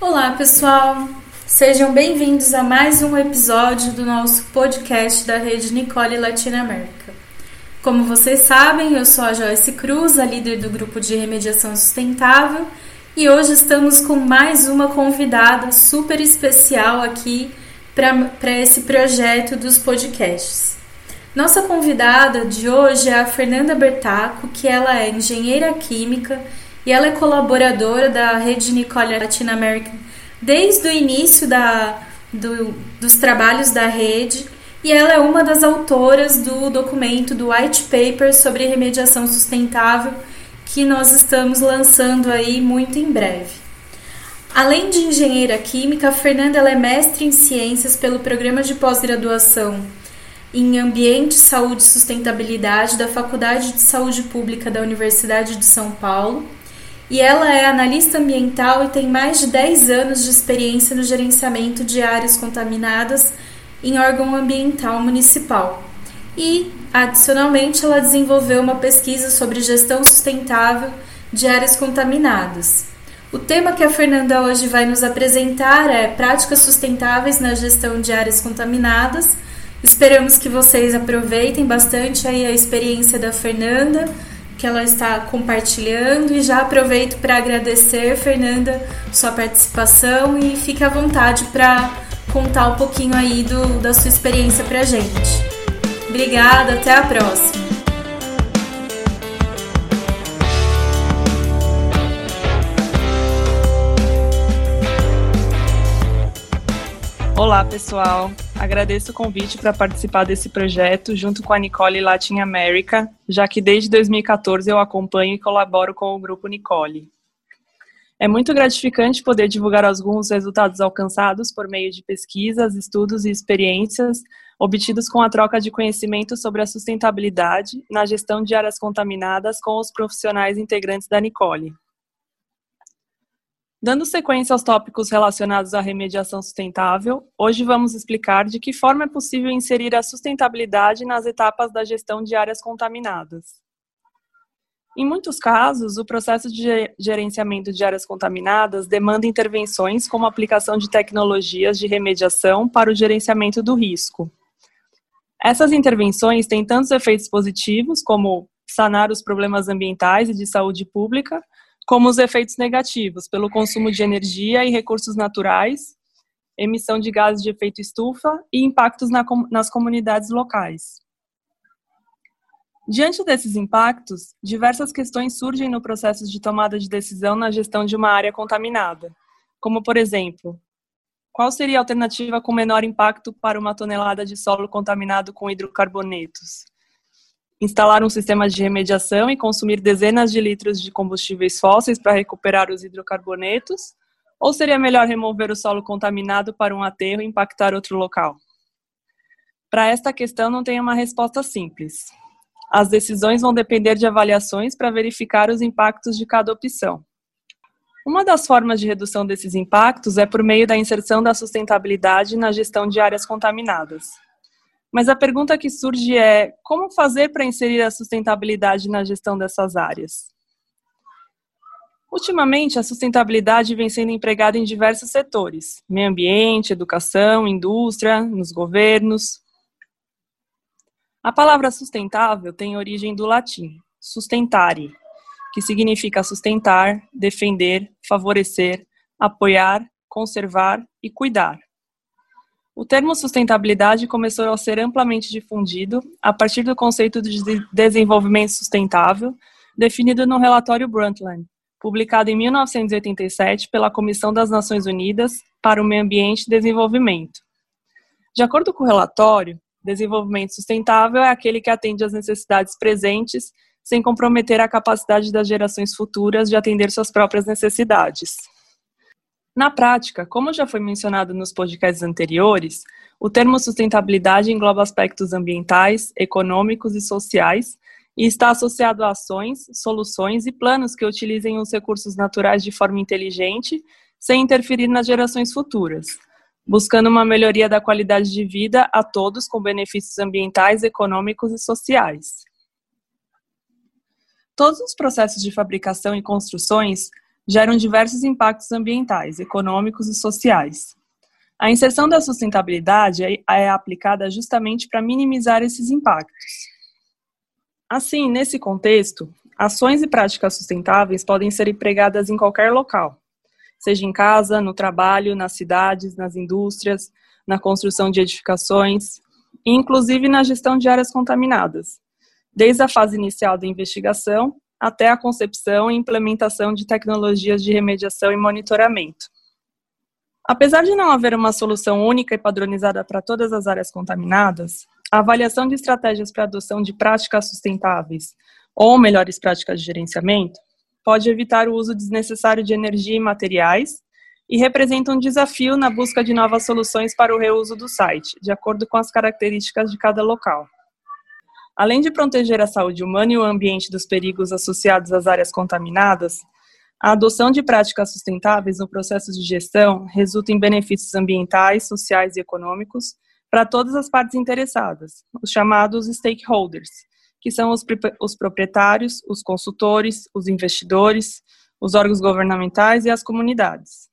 Olá, pessoal! Sejam bem-vindos a mais um episódio do nosso podcast da Rede Nicole Latinoamérica. Como vocês sabem, eu sou a Joyce Cruz, a líder do grupo de remediação sustentável, e hoje estamos com mais uma convidada super especial aqui para esse projeto dos podcasts. Nossa convidada de hoje é a Fernanda Bertaco, que ela é engenheira química e ela é colaboradora da Rede Nicole Latinoamérica desde o início da, do, dos trabalhos da rede e ela é uma das autoras do documento do White Paper sobre remediação sustentável que nós estamos lançando aí muito em breve. Além de engenheira química, a Fernanda é mestre em ciências pelo programa de pós-graduação em Ambiente, Saúde e Sustentabilidade da Faculdade de Saúde Pública da Universidade de São Paulo e ela é analista ambiental e tem mais de 10 anos de experiência no gerenciamento de áreas contaminadas em órgão ambiental municipal. E, adicionalmente, ela desenvolveu uma pesquisa sobre gestão sustentável de áreas contaminadas. O tema que a Fernanda hoje vai nos apresentar é Práticas Sustentáveis na Gestão de Áreas Contaminadas. Esperamos que vocês aproveitem bastante aí a experiência da Fernanda que ela está compartilhando e já aproveito para agradecer, Fernanda, sua participação e fique à vontade para contar um pouquinho aí do, da sua experiência para a gente. Obrigada, até a próxima. Olá, pessoal. Agradeço o convite para participar desse projeto junto com a Nicole Latin America, já que desde 2014 eu acompanho e colaboro com o grupo Nicole. É muito gratificante poder divulgar alguns resultados alcançados por meio de pesquisas, estudos e experiências obtidos com a troca de conhecimento sobre a sustentabilidade na gestão de áreas contaminadas com os profissionais integrantes da Nicole. Dando sequência aos tópicos relacionados à remediação sustentável, hoje vamos explicar de que forma é possível inserir a sustentabilidade nas etapas da gestão de áreas contaminadas. Em muitos casos, o processo de gerenciamento de áreas contaminadas demanda intervenções como a aplicação de tecnologias de remediação para o gerenciamento do risco. Essas intervenções têm tantos efeitos positivos, como sanar os problemas ambientais e de saúde pública, como os efeitos negativos pelo consumo de energia e recursos naturais, emissão de gases de efeito estufa e impactos na, nas comunidades locais. Diante desses impactos, diversas questões surgem no processo de tomada de decisão na gestão de uma área contaminada, como, por exemplo, qual seria a alternativa com menor impacto para uma tonelada de solo contaminado com hidrocarbonetos? Instalar um sistema de remediação e consumir dezenas de litros de combustíveis fósseis para recuperar os hidrocarbonetos? Ou seria melhor remover o solo contaminado para um aterro e impactar outro local? Para esta questão não tem uma resposta simples. As decisões vão depender de avaliações para verificar os impactos de cada opção. Uma das formas de redução desses impactos é por meio da inserção da sustentabilidade na gestão de áreas contaminadas. Mas a pergunta que surge é: como fazer para inserir a sustentabilidade na gestão dessas áreas? Ultimamente, a sustentabilidade vem sendo empregada em diversos setores: meio ambiente, educação, indústria, nos governos. A palavra sustentável tem origem do latim sustentare, que significa sustentar, defender, favorecer, apoiar, conservar e cuidar. O termo sustentabilidade começou a ser amplamente difundido a partir do conceito de desenvolvimento sustentável, definido no relatório Brundtland, publicado em 1987 pela Comissão das Nações Unidas para o Meio Ambiente e Desenvolvimento. De acordo com o relatório, desenvolvimento sustentável é aquele que atende às necessidades presentes sem comprometer a capacidade das gerações futuras de atender suas próprias necessidades. Na prática, como já foi mencionado nos podcasts anteriores, o termo sustentabilidade engloba aspectos ambientais, econômicos e sociais e está associado a ações, soluções e planos que utilizem os recursos naturais de forma inteligente, sem interferir nas gerações futuras, buscando uma melhoria da qualidade de vida a todos com benefícios ambientais, econômicos e sociais. Todos os processos de fabricação e construções geram diversos impactos ambientais, econômicos e sociais. A inserção da sustentabilidade é, é aplicada justamente para minimizar esses impactos. Assim, nesse contexto, ações e práticas sustentáveis podem ser empregadas em qualquer local, seja em casa, no trabalho, nas cidades, nas indústrias, na construção de edificações, inclusive na gestão de áreas contaminadas, desde a fase inicial da investigação até a concepção e implementação de tecnologias de remediação e monitoramento. Apesar de não haver uma solução única e padronizada para todas as áreas contaminadas, a avaliação de estratégias para adoção de práticas sustentáveis ou melhores práticas de gerenciamento pode evitar o uso desnecessário de energia e materiais e representa um desafio na busca de novas soluções para o reuso do site, de acordo com as características de cada local. Além de proteger a saúde humana e o ambiente dos perigos associados às áreas contaminadas, a adoção de práticas sustentáveis no processo de gestão resulta em benefícios ambientais, sociais e econômicos para todas as partes interessadas, os chamados stakeholders, que são os, os proprietários, os consultores, os investidores, os órgãos governamentais e as comunidades.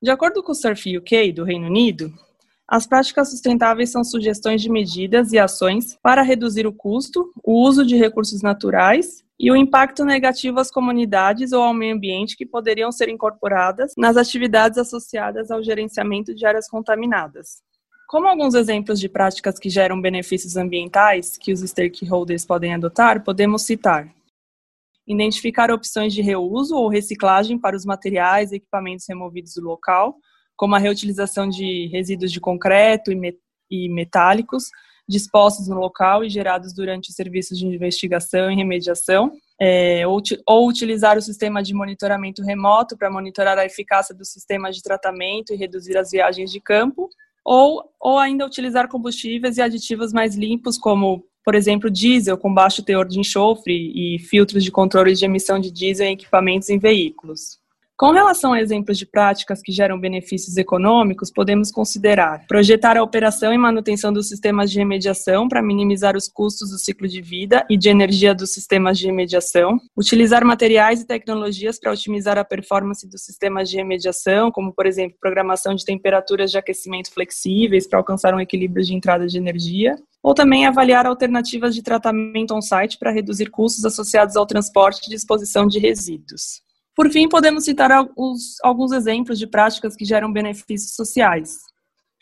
De acordo com o Surf UK do Reino Unido, as práticas sustentáveis são sugestões de medidas e ações para reduzir o custo, o uso de recursos naturais e o impacto negativo às comunidades ou ao meio ambiente que poderiam ser incorporadas nas atividades associadas ao gerenciamento de áreas contaminadas. Como alguns exemplos de práticas que geram benefícios ambientais que os stakeholders podem adotar, podemos citar: identificar opções de reuso ou reciclagem para os materiais e equipamentos removidos do local, como a reutilização de resíduos de concreto e metálicos dispostos no local e gerados durante os serviços de investigação e remediação, é, ou, ou, utilizar o sistema de monitoramento remoto para monitorar a eficácia do sistema de tratamento e reduzir as viagens de campo, ou, ou ainda utilizar combustíveis e aditivos mais limpos, como, por exemplo, diesel com baixo teor de enxofre e filtros de controle de emissão de diesel em equipamentos em veículos. Com relação a exemplos de práticas que geram benefícios econômicos, podemos considerar projetar a operação e manutenção dos sistemas de remediação para minimizar os custos do ciclo de vida e de energia dos sistemas de remediação, utilizar materiais e tecnologias para otimizar a performance dos sistemas de remediação, como, por exemplo, programação de temperaturas de aquecimento flexíveis para alcançar um equilíbrio de entrada de energia, ou também avaliar alternativas de tratamento on-site para reduzir custos associados ao transporte e disposição de resíduos. Por fim, podemos citar alguns, exemplos de práticas que geram benefícios sociais,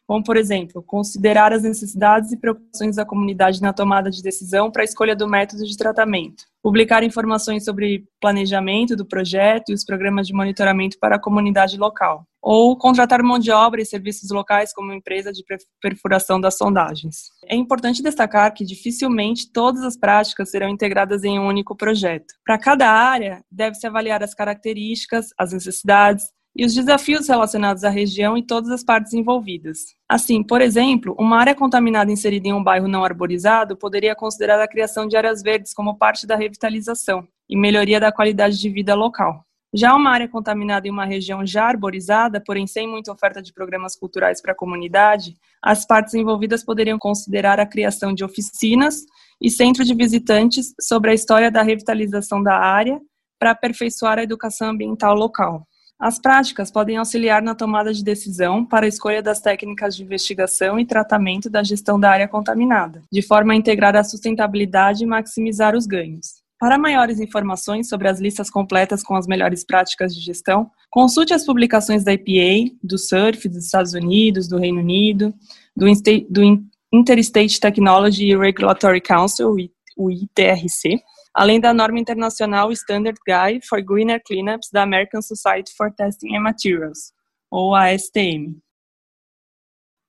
como, por exemplo, considerar as necessidades e preocupações da comunidade na tomada de decisão para a escolha do método de tratamento, publicar informações sobre planejamento do projeto e os programas de monitoramento para a comunidade local, ou contratar mão de obra e serviços locais como empresa de perfuração das sondagens. É importante destacar que dificilmente todas as práticas serão integradas em um único projeto. Para cada área, deve-se avaliar as características, as necessidades e os desafios relacionados à região e todas as partes envolvidas. Assim, por exemplo, uma área contaminada inserida em um bairro não arborizado poderia considerar a criação de áreas verdes como parte da revitalização e melhoria da qualidade de vida local. Já uma área contaminada em uma região já arborizada, porém sem muita oferta de programas culturais para a comunidade, as partes envolvidas poderiam considerar a criação de oficinas e centro de visitantes sobre a história da revitalização da área para aperfeiçoar a educação ambiental local. As práticas podem auxiliar na tomada de decisão para a escolha das técnicas de investigação e tratamento da gestão da área contaminada, de forma a integrar a sustentabilidade e maximizar os ganhos. Para maiores informações sobre as listas completas com as melhores práticas de gestão, consulte as publicações da EPA, do SURF dos Estados Unidos, do Reino Unido, do, do Interstate Technology Regulatory Council, o ITRC, além da norma internacional Standard Guide for Greener Cleanups da American Society for Testing and Materials, ou ASTM.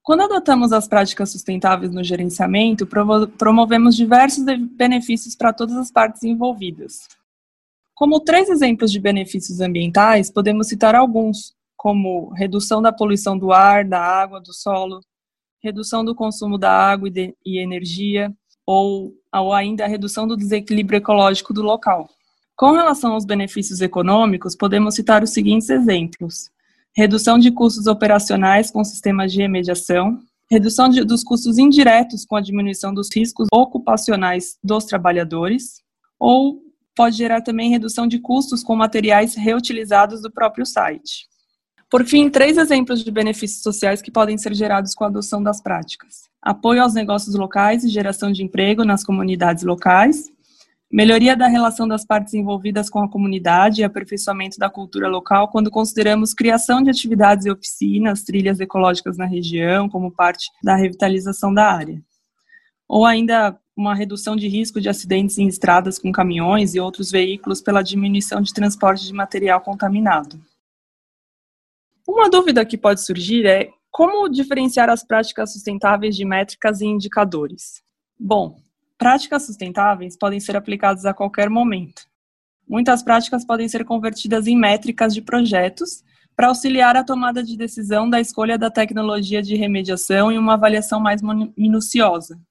Quando adotamos as práticas sustentáveis no gerenciamento, promovemos diversos benefícios para todas as partes envolvidas. Como três exemplos de benefícios ambientais, podemos citar alguns, como redução da poluição do ar, da água, do solo, redução do consumo da água e, de, e energia, ou, ou ainda a redução do desequilíbrio ecológico do local. Com relação aos benefícios econômicos, podemos citar os seguintes exemplos: redução de custos operacionais com sistemas de remediação, redução de, dos custos indiretos com a diminuição dos riscos ocupacionais dos trabalhadores, ou pode gerar também redução de custos com materiais reutilizados do próprio site. Por fim, três exemplos de benefícios sociais que podem ser gerados com a adoção das práticas: apoio aos negócios locais e geração de emprego nas comunidades locais, melhoria da relação das partes envolvidas com a comunidade e aperfeiçoamento da cultura local quando consideramos criação de atividades e oficinas, trilhas ecológicas na região, como parte da revitalização da área. Ou ainda uma redução de risco de acidentes em estradas com caminhões e outros veículos pela diminuição de transporte de material contaminado. Uma dúvida que pode surgir é como diferenciar as práticas sustentáveis de métricas e indicadores. Bom, práticas sustentáveis podem ser aplicadas a qualquer momento. Muitas práticas podem ser convertidas em métricas de projetos para auxiliar a tomada de decisão da escolha da tecnologia de remediação e uma avaliação mais minuciosa.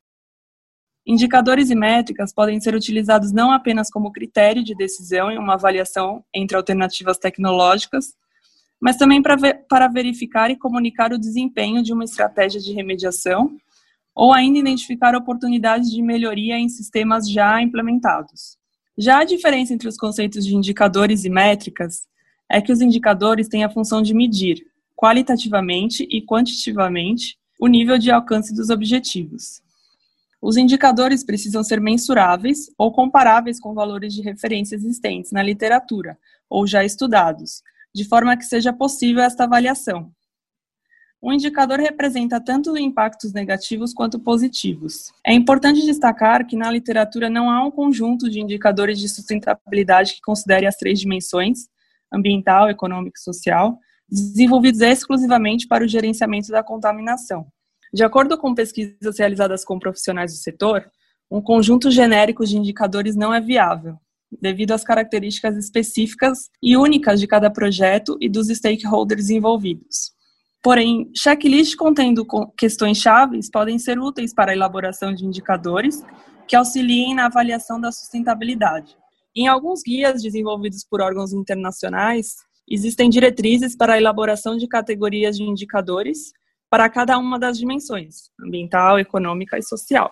Indicadores e métricas podem ser utilizados não apenas como critério de decisão em uma avaliação entre alternativas tecnológicas, mas também para, ver, para verificar e comunicar o desempenho de uma estratégia de remediação ou ainda identificar oportunidades de melhoria em sistemas já implementados. Já a diferença entre os conceitos de indicadores e métricas é que os indicadores têm a função de medir, qualitativamente e quantitativamente, o nível de alcance dos objetivos. Os indicadores precisam ser mensuráveis ou comparáveis com valores de referência existentes na literatura ou já estudados, de forma que seja possível esta avaliação. Um indicador representa tanto impactos negativos quanto positivos. É importante destacar que na literatura não há um conjunto de indicadores de sustentabilidade que considere as três dimensões, ambiental, econômica e social, desenvolvidos exclusivamente para o gerenciamento da contaminação. De acordo com pesquisas realizadas com profissionais do setor, um conjunto genérico de indicadores não é viável, devido às características específicas e únicas de cada projeto e dos stakeholders envolvidos. Porém, checklists contendo questões chaves podem ser úteis para a elaboração de indicadores que auxiliem na avaliação da sustentabilidade. Em alguns guias desenvolvidos por órgãos internacionais, existem diretrizes para a elaboração de categorias de indicadores para cada uma das dimensões, ambiental, econômica e social.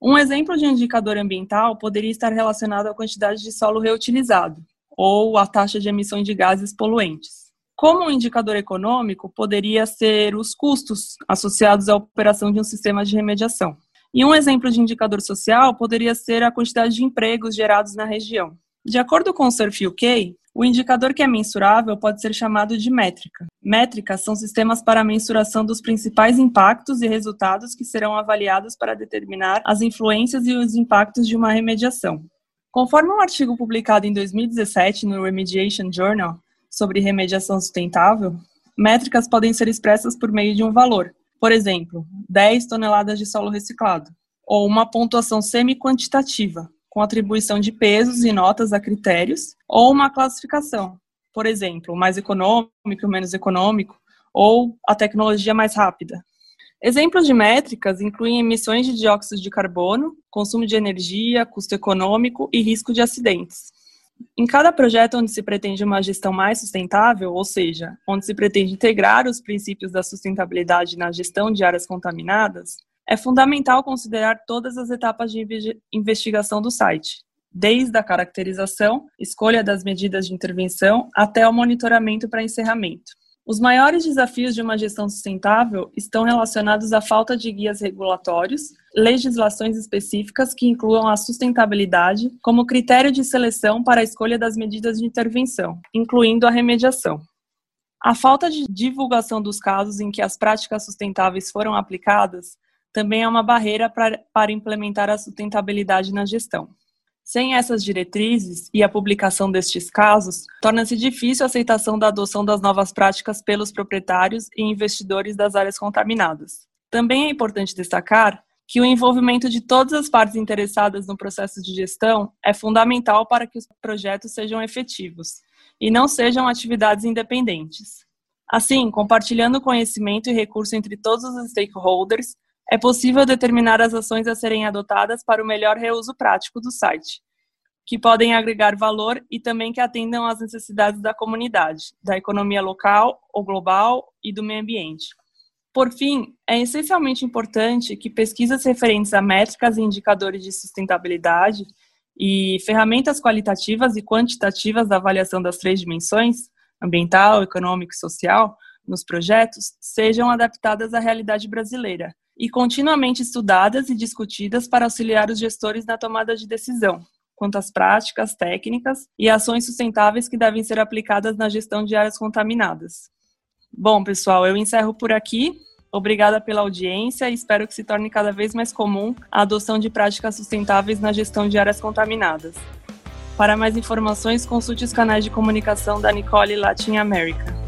Um exemplo de indicador ambiental poderia estar relacionado à quantidade de solo reutilizado ou à taxa de emissão de gases poluentes. Como um indicador econômico, poderia ser os custos associados à operação de um sistema de remediação. E um exemplo de indicador social poderia ser a quantidade de empregos gerados na região. De acordo com o Surf UK, o indicador que é mensurável pode ser chamado de métrica. Métricas são sistemas para a mensuração dos principais impactos e resultados que serão avaliados para determinar as influências e os impactos de uma remediação. Conforme um artigo publicado em 2017 no Remediation Journal sobre remediação sustentável, métricas podem ser expressas por meio de um valor, por exemplo, 10 toneladas de solo reciclado, ou uma pontuação semi-quantitativa, com atribuição de pesos e notas a critérios, ou uma classificação, por exemplo, o mais econômico, o menos econômico, ou a tecnologia mais rápida. Exemplos de métricas incluem emissões de dióxido de carbono, consumo de energia, custo econômico e risco de acidentes. Em cada projeto onde se pretende uma gestão mais sustentável, ou seja, onde se pretende integrar os princípios da sustentabilidade na gestão de áreas contaminadas, é fundamental considerar todas as etapas de investigação do site, desde a caracterização, escolha das medidas de intervenção até o monitoramento para encerramento. Os maiores desafios de uma gestão sustentável estão relacionados à falta de guias regulatórios, legislações específicas que incluam a sustentabilidade como critério de seleção para a escolha das medidas de intervenção, incluindo a remediação. A falta de divulgação dos casos em que as práticas sustentáveis foram aplicadas também é uma barreira para, para implementar a sustentabilidade na gestão. Sem essas diretrizes e a publicação destes casos, torna-se difícil a aceitação da adoção das novas práticas pelos proprietários e investidores das áreas contaminadas. Também é importante destacar que o envolvimento de todas as partes interessadas no processo de gestão é fundamental para que os projetos sejam efetivos e não sejam atividades independentes. Assim, compartilhando conhecimento e recurso entre todos os stakeholders, é possível determinar as ações a serem adotadas para o melhor reuso prático do site, que podem agregar valor e também que atendam às necessidades da comunidade, da economia local ou global e do meio ambiente. Por fim, é essencialmente importante que pesquisas referentes a métricas e indicadores de sustentabilidade E ferramentas qualitativas e quantitativas da avaliação das três dimensões, ambiental, econômico e social, nos projetos, sejam adaptadas à realidade brasileira e continuamente estudadas e discutidas para auxiliar os gestores na tomada de decisão, quanto às práticas, técnicas e ações sustentáveis que devem ser aplicadas na gestão de áreas contaminadas. Bom, pessoal, eu encerro por aqui. Obrigada pela audiência e espero que se torne cada vez mais comum a adoção de práticas sustentáveis na gestão de áreas contaminadas. Para mais informações, consulte os canais de comunicação da Nicole Latin America.